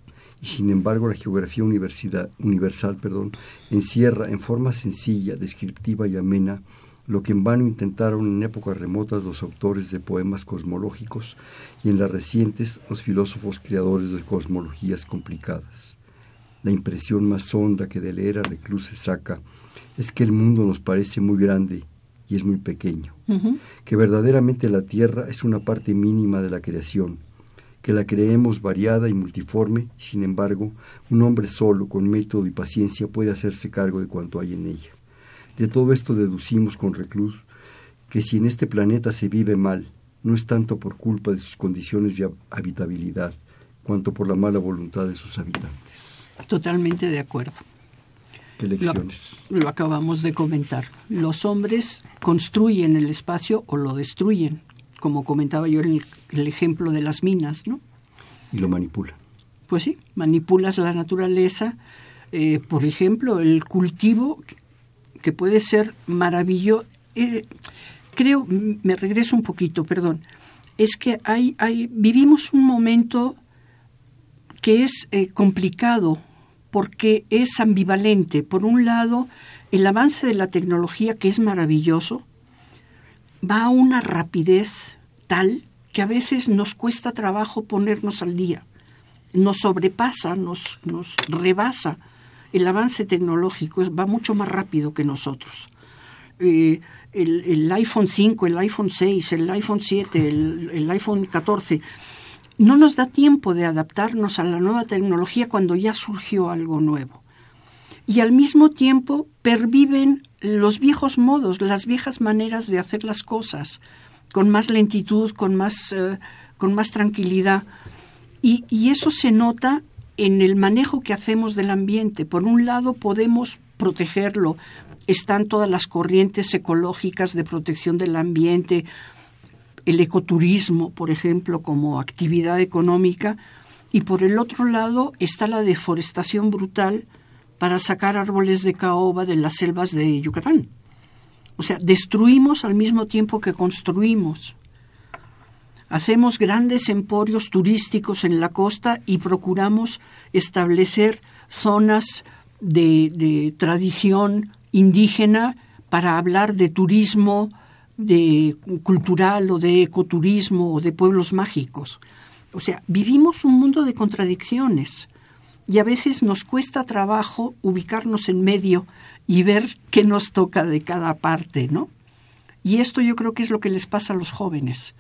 Y sin embargo la geografía universal perdón, encierra en forma sencilla, descriptiva y amena lo que en vano intentaron en épocas remotas los autores de poemas cosmológicos y en las recientes los filósofos creadores de cosmologías complicadas. La impresión más honda que de leer a Recluse saca es que el mundo nos parece muy grande y es muy pequeño, que verdaderamente la Tierra es una parte mínima de la creación, que la creemos variada y multiforme, y sin embargo, un hombre solo, con método y paciencia, puede hacerse cargo de cuanto hay en ella. De todo esto deducimos con Reclus que si en este planeta se vive mal, no es tanto por culpa de sus condiciones de habitabilidad, cuanto por la mala voluntad de sus habitantes. Totalmente de acuerdo. ¿Qué lecciones? Lo, acabamos de comentar. Los hombres construyen el espacio o lo destruyen como comentaba yo en el, ejemplo de las minas, ¿no? Y lo manipula. Pues sí, manipulas la naturaleza. Eh, por ejemplo, el cultivo, que puede ser maravilloso. Eh, creo, me regreso un poquito, perdón. Es que hay, hay, vivimos un momento que es eh, complicado porque es ambivalente. Por un lado, el avance de la tecnología, que es maravilloso, va a una rapidez tal que a veces nos cuesta trabajo ponernos al día. Nos sobrepasa, nos, nos rebasa. El avance tecnológico va mucho más rápido que nosotros. Eh, el, iPhone 5, el iPhone 6, el iPhone 7, el, iPhone 14, no nos da tiempo de adaptarnos a la nueva tecnología cuando ya surgió algo nuevo. Y al mismo tiempo perviven los viejos modos, las viejas maneras de hacer las cosas, con más lentitud, con más, eh, con más tranquilidad. Y eso se nota en el manejo que hacemos del ambiente. Por un lado, podemos protegerlo. Están todas las corrientes ecológicas de protección del ambiente, el ecoturismo, por ejemplo, como actividad económica. Y por el otro lado está la deforestación brutal para sacar árboles de caoba de las selvas de Yucatán. O sea, destruimos al mismo tiempo que construimos. Hacemos grandes emporios turísticos en la costa y procuramos establecer zonas de, de tradición indígena para hablar de turismo de cultural o de ecoturismo o de pueblos mágicos. O sea, vivimos un mundo de contradicciones y a veces nos cuesta trabajo ubicarnos en medio y ver qué nos toca de cada parte, ¿no? Y esto yo creo que es lo que les pasa a los jóvenes,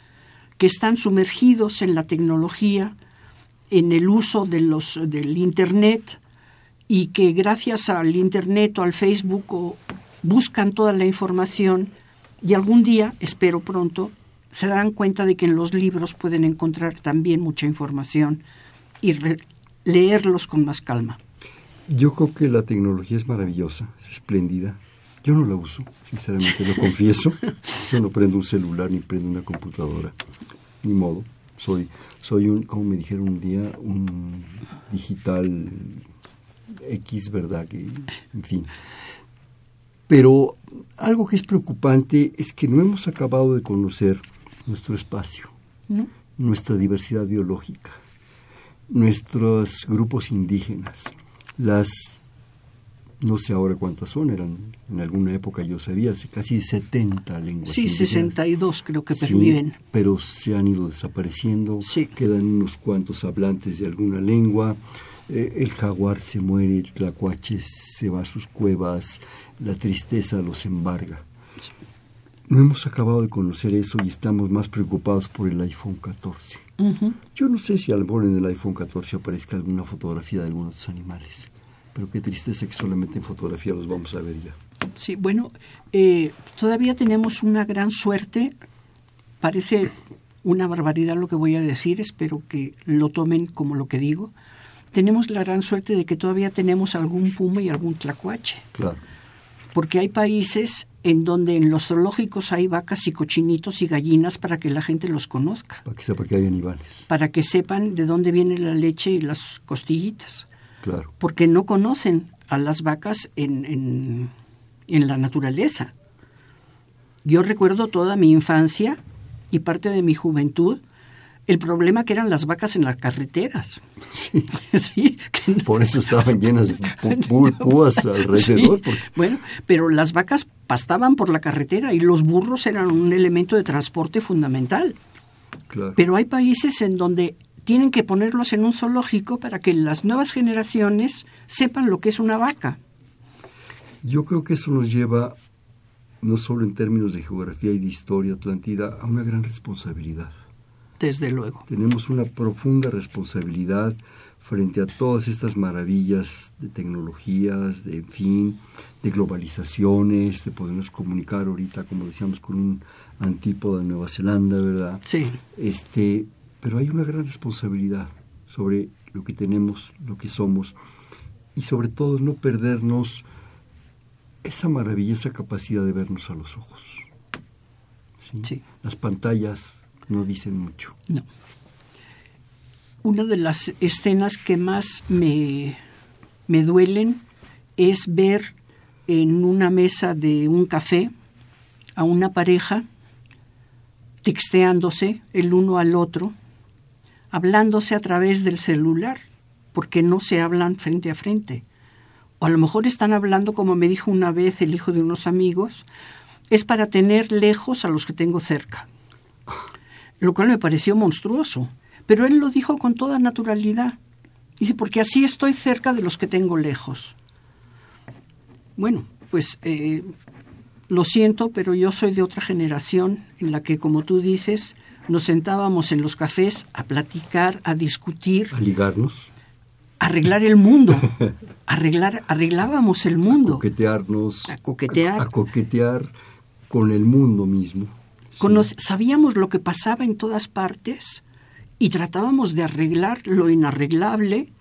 que están sumergidos en la tecnología, en el uso de los, del Internet y que gracias al Internet o al Facebook buscan toda la información y algún día, espero pronto, se darán cuenta de que en los libros pueden encontrar también mucha información y leerlos con más calma. Yo creo que la tecnología es maravillosa, es espléndida. Yo no la uso, sinceramente lo confieso. Yo no prendo un celular ni prendo una computadora, ni modo. Soy, soy un, como me dijeron un día, un digital X, ¿verdad? Que, en fin. Pero algo que es preocupante es que no hemos acabado de conocer nuestro espacio, nuestra diversidad biológica nuestros grupos indígenas, las, no sé ahora cuántas son, eran en alguna época yo sabía, casi 70 lenguas. Sí, 62 creo que perviven. pero se han ido desapareciendo, quedan unos cuantos hablantes de alguna lengua, eh, el jaguar se muere, el tlacuache se va a sus cuevas, la tristeza los embarga. No hemos acabado de conocer eso y estamos más preocupados por el iPhone 14. Yo no sé si al mejor en el iPhone 14 aparezca alguna fotografía de algunos de estos animales, pero qué tristeza que solamente en fotografía los vamos a ver ya. Sí, bueno, eh, todavía tenemos una gran suerte, parece una barbaridad lo que voy a decir, espero que lo tomen como lo que digo. Tenemos la gran suerte de que todavía tenemos algún puma y algún tlacuache. Claro. Porque hay países en donde en los zoológicos hay vacas y cochinitos y gallinas para que la gente los conozca. Para que sepa que hay animales. Para que sepan de dónde viene la leche y las costillitas. Claro. Porque no conocen a las vacas en, en, en la naturaleza. Yo recuerdo toda mi infancia y parte de mi juventud el problema que eran las vacas en las carreteras. Sí. Por eso estaban llenas de púas alrededor. Bueno, pero las vacas pastaban por la carretera y los burros eran un elemento de transporte fundamental. Claro. Pero hay países en donde tienen que ponerlos en un zoológico para que las nuevas generaciones sepan lo que es una vaca. Yo creo que eso nos lleva, no solo en términos de geografía y de historia Atlántida, a una gran responsabilidad desde luego. Tenemos una profunda responsabilidad frente a todas estas maravillas de tecnologías, de en fin, de globalizaciones, de podernos comunicar ahorita, como decíamos, con un antípoda de Nueva Zelanda, ¿verdad? Sí. Este, pero hay una gran responsabilidad sobre lo que tenemos, lo que somos, y sobre todo no perdernos esa maravillosa capacidad de vernos a los ojos. sí. Las pantallas no dicen mucho. No. Una de las escenas que más me, me duelen es ver en una mesa de un café a una pareja texteándose el uno al otro, hablándose a través del celular, porque no se hablan frente a frente. O a lo mejor están hablando, como me dijo una vez el hijo de unos amigos, es para tener lejos a los que tengo cerca. Lo cual me pareció monstruoso, pero él lo dijo con toda naturalidad. Dice, porque así estoy cerca de los que tengo lejos. Bueno, pues eh, lo siento, pero yo soy de otra generación en la que, como tú dices, nos sentábamos en los cafés a platicar, a discutir. A ligarnos. A arreglar el mundo. Arreglar, arreglábamos el mundo. A coquetearnos. A coquetear. A, coquetear con el mundo mismo. sabíamos lo que pasaba en todas partes y tratábamos de arreglar lo inarreglable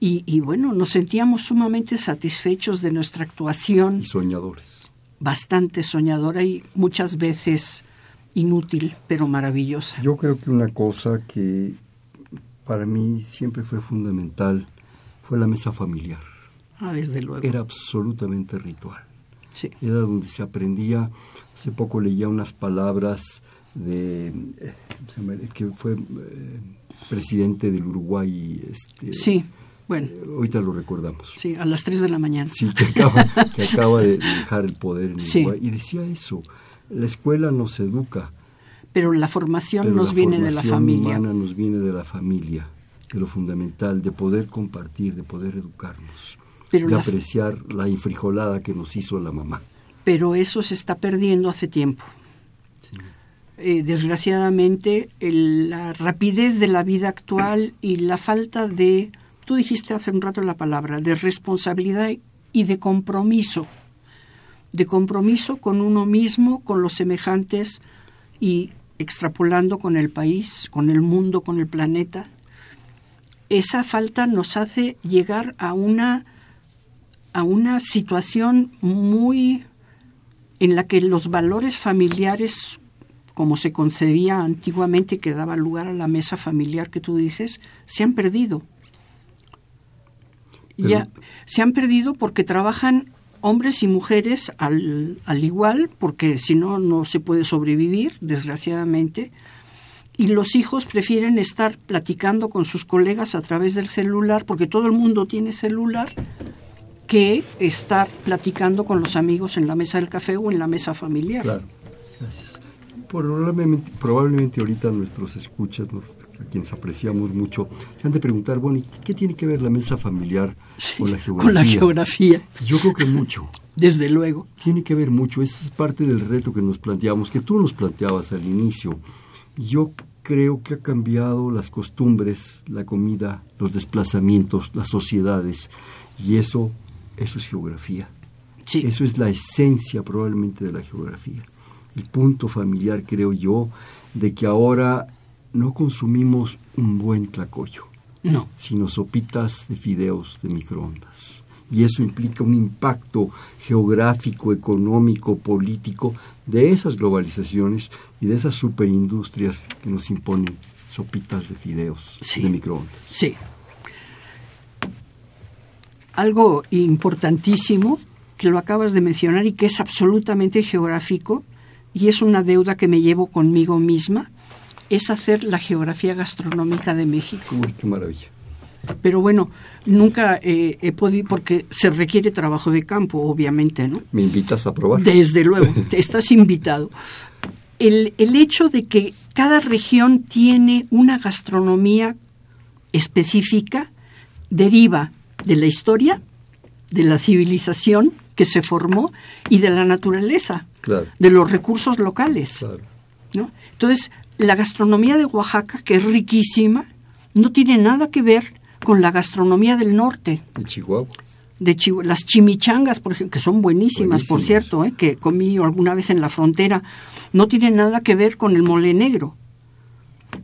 y, y, bueno, nos sentíamos sumamente satisfechos de nuestra actuación. Y soñadores bastante soñadora y muchas veces inútil, pero maravillosa. Yo creo que una cosa que para mí siempre fue fundamental fue la mesa familiar. Ah, desde luego. Era absolutamente ritual. Sí. Era donde se aprendía, hace poco leía unas palabras de eh, que fue eh, presidente del Uruguay. Este, sí bueno. Eh, ahorita lo recordamos. Sí, a las 3 de la mañana. Sí, que acaba, que acaba de dejar el poder en Uruguay. Y decía eso, la escuela nos educa. Pero la formación nos viene de la familia. humana nos viene de la familia, de lo fundamental, de poder compartir, de poder educarnos, de apreciar la infrijolada que nos hizo la mamá. Pero eso se está perdiendo hace tiempo. Eh, desgraciadamente, la rapidez de la vida actual y la falta de Tú dijiste hace un rato la palabra de responsabilidad y de compromiso, de compromiso con uno mismo, con los semejantes y extrapolando con el país, con el mundo, con el planeta. Esa falta nos hace llegar a una a una situación muy en la que los valores familiares como se concebía antiguamente que daba lugar a la mesa familiar que tú dices, se han perdido ya se han perdido porque trabajan hombres y mujeres al, al igual, porque si no, no se puede sobrevivir, desgraciadamente. Y los hijos prefieren estar platicando con sus colegas a través del celular, porque todo el mundo tiene celular, que estar platicando con los amigos en la mesa del café o en la mesa familiar. Claro, gracias. Probablemente, ahorita nuestros escuchas, a quienes apreciamos mucho, se han de preguntar, bueno, ¿qué tiene que ver la mesa familiar con la geografía? Con la geografía. Yo creo que mucho. Desde luego. Tiene que ver mucho. Eso es parte del reto que nos planteamos, que tú nos planteabas al inicio. Yo creo que ha cambiado las costumbres, la comida, los desplazamientos, las sociedades. Y eso, eso es geografía. Sí. Eso es la esencia probablemente de la geografía. El punto familiar, creo yo, de que ahora no consumimos un buen tlacoyo, no. sino sopitas de fideos de microondas. Y eso implica un impacto geográfico, económico, político de esas globalizaciones y de esas superindustrias que nos imponen sopitas de fideos de microondas. Sí. Algo importantísimo que lo acabas de mencionar y que es absolutamente geográfico y es una deuda que me llevo conmigo misma es hacer la geografía gastronómica de México. Uy, qué maravilla. Pero bueno, nunca eh, he podido, porque se requiere trabajo de campo, obviamente, ¿no? ¿Me invitas a probar? Desde luego, te estás invitado. El, el hecho de que cada región tiene una gastronomía específica deriva de la historia, de la civilización que se formó y de la naturaleza, de los recursos locales. Claro. ¿no? Entonces, la gastronomía de Oaxaca, que es riquísima, no tiene nada que ver con la gastronomía del norte. De Chihuahua. De las chimichangas, por ejemplo, que son buenísimas, por cierto, ¿eh? que comí alguna vez en la frontera, no tienen nada que ver con el mole negro,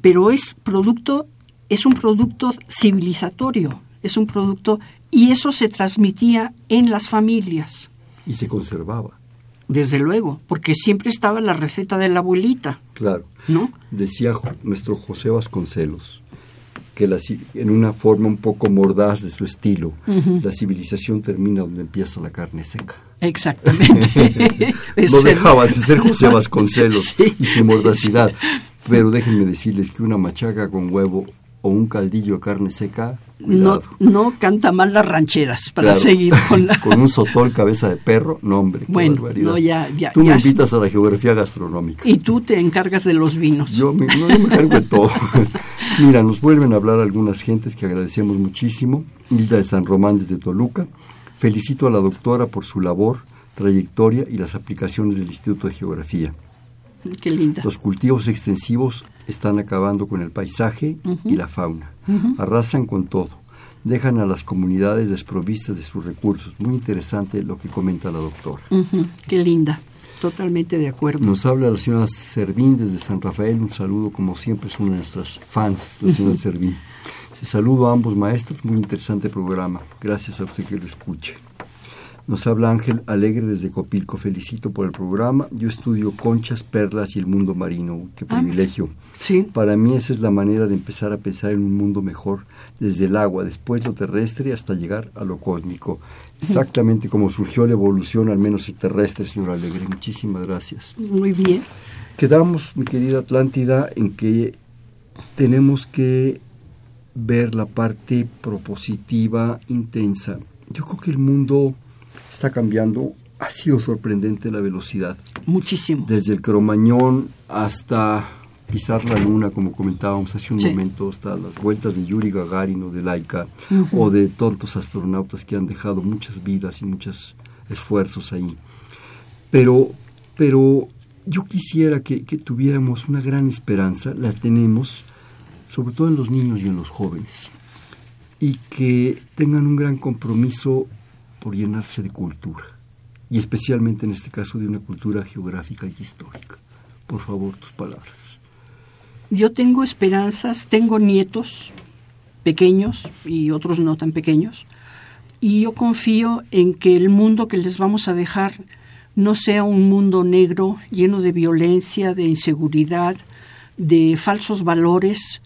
pero es producto, es un producto civilizatorio, es un producto y eso se transmitía en las familias. Y se conservaba. Desde luego, porque siempre estaba la receta de la abuelita. Claro. ¿No? Decía nuestro José Vasconcelos que la, en una forma un poco mordaz de su estilo, la civilización termina donde empieza la carne seca. Exactamente. no dejaba de ser José Vasconcelos y su mordacidad. Pero déjenme decirles que una machaca con huevo o un caldillo carne seca, no, no canta mal las rancheras para seguir con la... con un sotol cabeza de perro, no hombre, bueno, no, ya, ya, Tú me invitas a la geografía gastronómica. Y tú te encargas de los vinos. Yo me, yo me encargo de todo. Mira, nos vuelven a hablar algunas gentes que agradecemos muchísimo. Hilda de San Román desde Toluca. Felicito a la doctora por su labor, trayectoria y las aplicaciones del Instituto de Geografía. Qué linda. Los cultivos extensivos están acabando con el paisaje y la fauna. Arrasan con todo. Dejan a las comunidades desprovistas de sus recursos. Muy interesante lo que comenta la doctora. Qué linda. Totalmente de acuerdo. Nos habla la señora Servín desde San Rafael. Un saludo, como siempre, es una de nuestras fans, la señora Servín. Se saludo a ambos maestros. Muy interesante programa. Gracias a usted que lo escuche. Nos habla Ángel Alegre desde Copilco. Felicito por el programa. Yo estudio conchas, perlas y el mundo marino. Qué ah, privilegio. sí. Para mí esa es la manera de empezar a pensar en un mundo mejor, desde el agua, después lo terrestre, hasta llegar a lo cósmico. Exactamente como surgió la evolución, al menos terrestre, señor Alegre. Muchísimas gracias. Muy bien. Quedamos, mi querida Atlántida, en que tenemos que ver la parte propositiva intensa. Yo creo que el mundo está cambiando. Ha sido sorprendente la velocidad. Muchísimo. Desde el cromañón hasta pisar la luna, como comentábamos hace un momento, hasta las vueltas de Yuri Gagarin o de Laika, o de tontos astronautas que han dejado muchas vidas y muchos esfuerzos ahí. Pero, pero yo quisiera que, que tuviéramos una gran esperanza, la tenemos, sobre todo en los niños y en los jóvenes, y que tengan un gran compromiso por llenarse de cultura, y especialmente en este caso de una cultura geográfica y histórica. Por favor, tus palabras. Yo tengo esperanzas, tengo nietos pequeños y otros no tan pequeños, y yo confío en que el mundo que les vamos a dejar no sea un mundo negro lleno de violencia, de inseguridad, de falsos valores,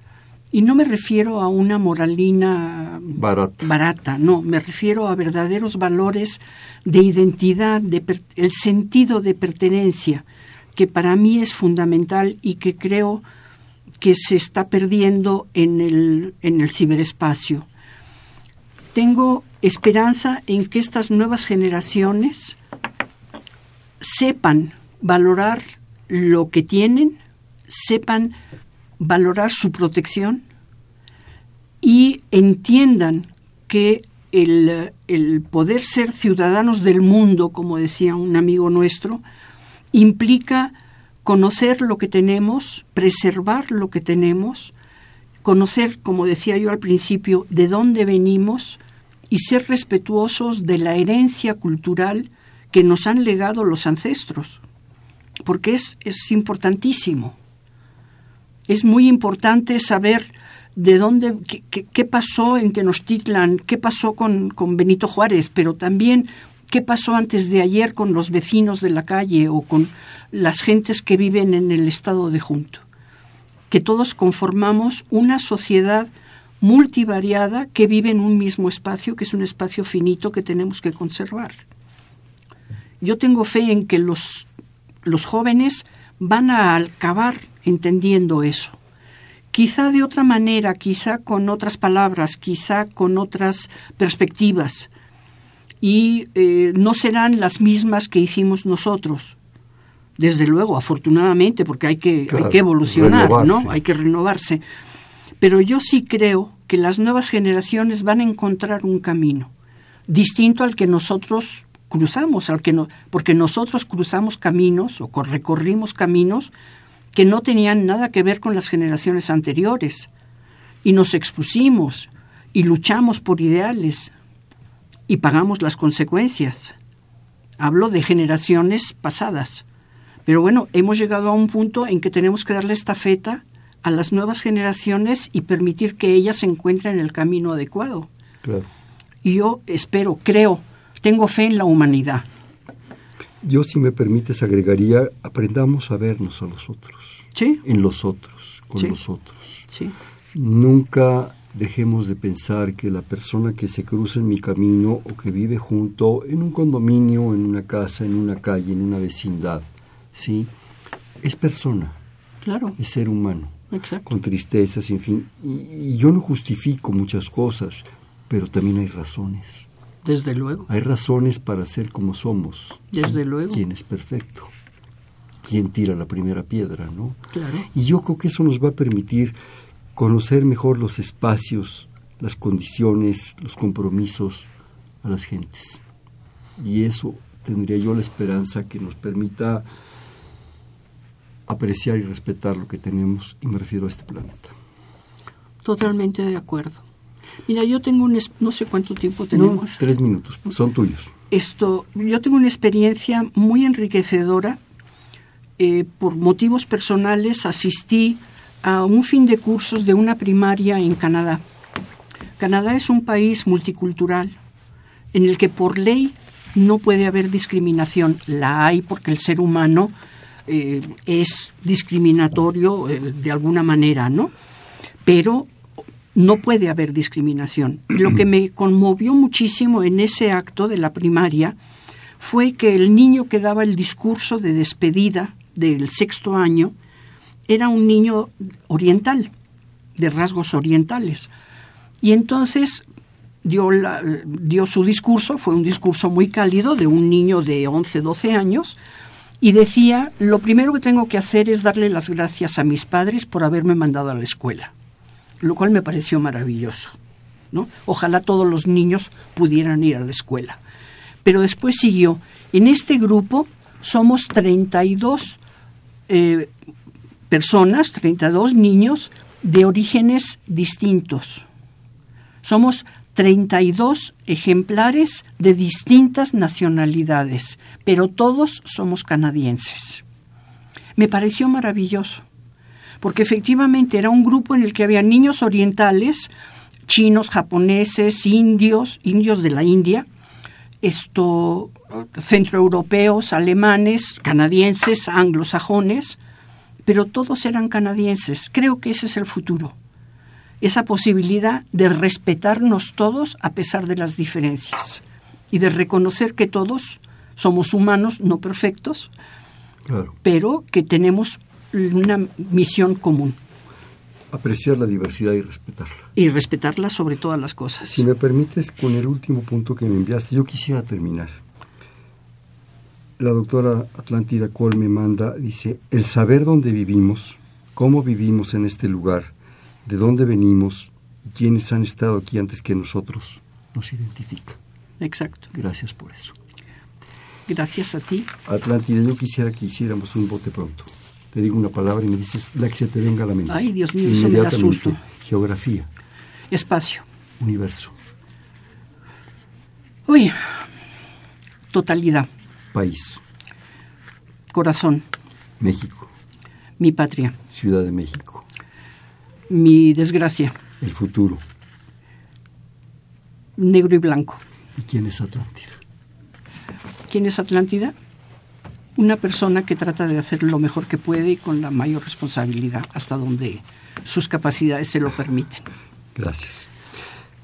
y no me refiero a una moralina barata. no, me refiero a verdaderos valores de identidad, de el sentido de pertenencia, que para mí es fundamental y que creo que se está perdiendo en el, en el ciberespacio. Tengo esperanza en que estas nuevas generaciones sepan valorar lo que tienen, sepan valorar su protección y entiendan que el, el, poder ser ciudadanos del mundo, como decía un amigo nuestro, implica conocer lo que tenemos, preservar lo que tenemos, conocer, como decía yo al principio, de dónde venimos y ser respetuosos de la herencia cultural que nos han legado los ancestros, porque es, es importantísimo. Es muy importante saber de dónde, qué, pasó en Tenochtitlan, qué pasó con, con Benito Juárez, pero también qué pasó antes de ayer con los vecinos de la calle o con las gentes que viven en el estado de Junto. Que todos conformamos una sociedad multivariada que vive en un mismo espacio, que es un espacio finito que tenemos que conservar. Yo tengo fe en que los, los jóvenes van a acabar entendiendo eso. Quizá de otra manera, quizá con otras palabras, quizá con otras perspectivas. Y eh, no serán las mismas que hicimos nosotros. Desde luego, afortunadamente, porque hay que, hay que evolucionar, ¿no? Hay que renovarse. Pero yo sí creo que las nuevas generaciones van a encontrar un camino distinto al que nosotros cruzamos, al que no, porque nosotros cruzamos caminos o recorrimos caminos que no tenían nada que ver con las generaciones anteriores. Y nos expusimos y luchamos por ideales y pagamos las consecuencias. Hablo de generaciones pasadas. Pero bueno, hemos llegado a un punto en que tenemos que darle esta feta a las nuevas generaciones y permitir que ellas se encuentren en el camino adecuado. Y yo espero, creo, tengo fe en la humanidad. Yo, si me permites, agregaría, aprendamos a vernos a los otros. Sí. En los otros, con Sí. los otros. Sí. Nunca dejemos de pensar que la persona que se cruza en mi camino o que vive junto en un condominio, en una casa, en una calle, en una vecindad, ¿sí? Es persona, Claro. es ser humano, Exacto. con tristezas, en fin. Y, y yo no justifico muchas cosas, pero también hay razones. Desde luego. Hay razones para ser como somos. Desde luego. ¿Quién es perfecto? ¿Quién tira la primera piedra, no? Claro. Y yo creo que eso nos va a permitir conocer mejor los espacios, las condiciones, los compromisos a las gentes. Y eso tendría yo la esperanza que nos permita apreciar y respetar lo que tenemos, y me refiero a este planeta. Totalmente de acuerdo. Mira, yo tengo un... No sé cuánto tiempo No, tenemos. tres minutos, son tuyos. Esto, yo tengo una experiencia muy enriquecedora. Eh, por motivos personales asistí a un fin de cursos de una primaria en Canadá. Canadá es un país multicultural en el que por ley no puede haber discriminación. La hay porque el ser humano eh, es discriminatorio eh, de alguna manera, ¿no? Pero no puede haber discriminación. Lo que me conmovió muchísimo en ese acto de la primaria fue que el niño que daba el discurso de despedida del sexto año era un niño oriental, de rasgos orientales. Y entonces dio, su discurso, fue un discurso muy cálido de un niño de 11, 12 años, y decía, lo primero que tengo que hacer es darle las gracias a mis padres por haberme mandado a la escuela lo cual me pareció maravilloso. ¿no? Ojalá todos los niños pudieran ir a la escuela. Pero después siguió, en este grupo somos 32 eh, personas, 32 niños de orígenes distintos. Somos 32 ejemplares de distintas nacionalidades, pero todos somos canadienses. Me pareció maravilloso porque efectivamente era un grupo en el que había niños orientales, chinos, japoneses, indios, indios de la India, esto centroeuropeos, alemanes, canadienses, anglosajones, pero todos eran canadienses. Creo que ese es el futuro. Esa posibilidad de respetarnos todos a pesar de las diferencias y de reconocer que todos somos humanos no perfectos, Claro. pero que tenemos una misión común Apreciar la diversidad y respetarla. y respetarla sobre todas las cosas. Si me permites, con el último punto que me enviaste, yo quisiera terminar. La doctora Atlántida Cole me manda, dice, el saber dónde vivimos, cómo vivimos en este lugar, de dónde venimos, y quiénes han estado aquí antes que nosotros, nos identifica. Exacto. Gracias por eso. Gracias a ti. Atlántida, yo quisiera que hiciéramos un bote pronto. Te digo una palabra y me dices la que se te venga a la mente. Ay, Dios mío, eso me da susto. Geografía, Espacio. universo, Uy. Totalidad. país, Corazón. México, Mi patria. Ciudad de México, Mi desgracia. el futuro. Negro y blanco. ¿Y quién es Atlántida? ¿Quién es Atlántida? Una persona que trata de hacer lo mejor que puede y con la mayor responsabilidad, hasta donde sus capacidades se lo permiten. Gracias.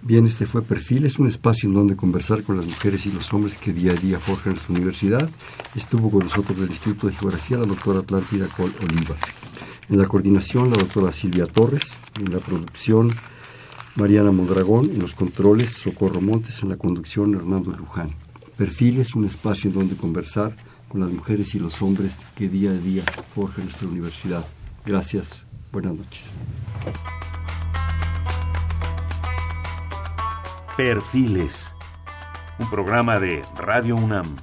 Bien, este fue Perfil, es un espacio en donde conversar con las mujeres y los hombres que día a día forjan nuestra universidad. Estuvo con nosotros del Instituto de Geografía la doctora Atlántida Col Oliva. En la coordinación, la doctora Silvia Torres. En la producción, Mariana Mondragón. En los controles, Socorro Montes. En la conducción, Hernando Luján. Perfil es un espacio en donde conversar con las mujeres y los hombres que día a día forjan nuestra universidad. Gracias. Buenas noches. Perfiles. Un programa de Radio UNAM.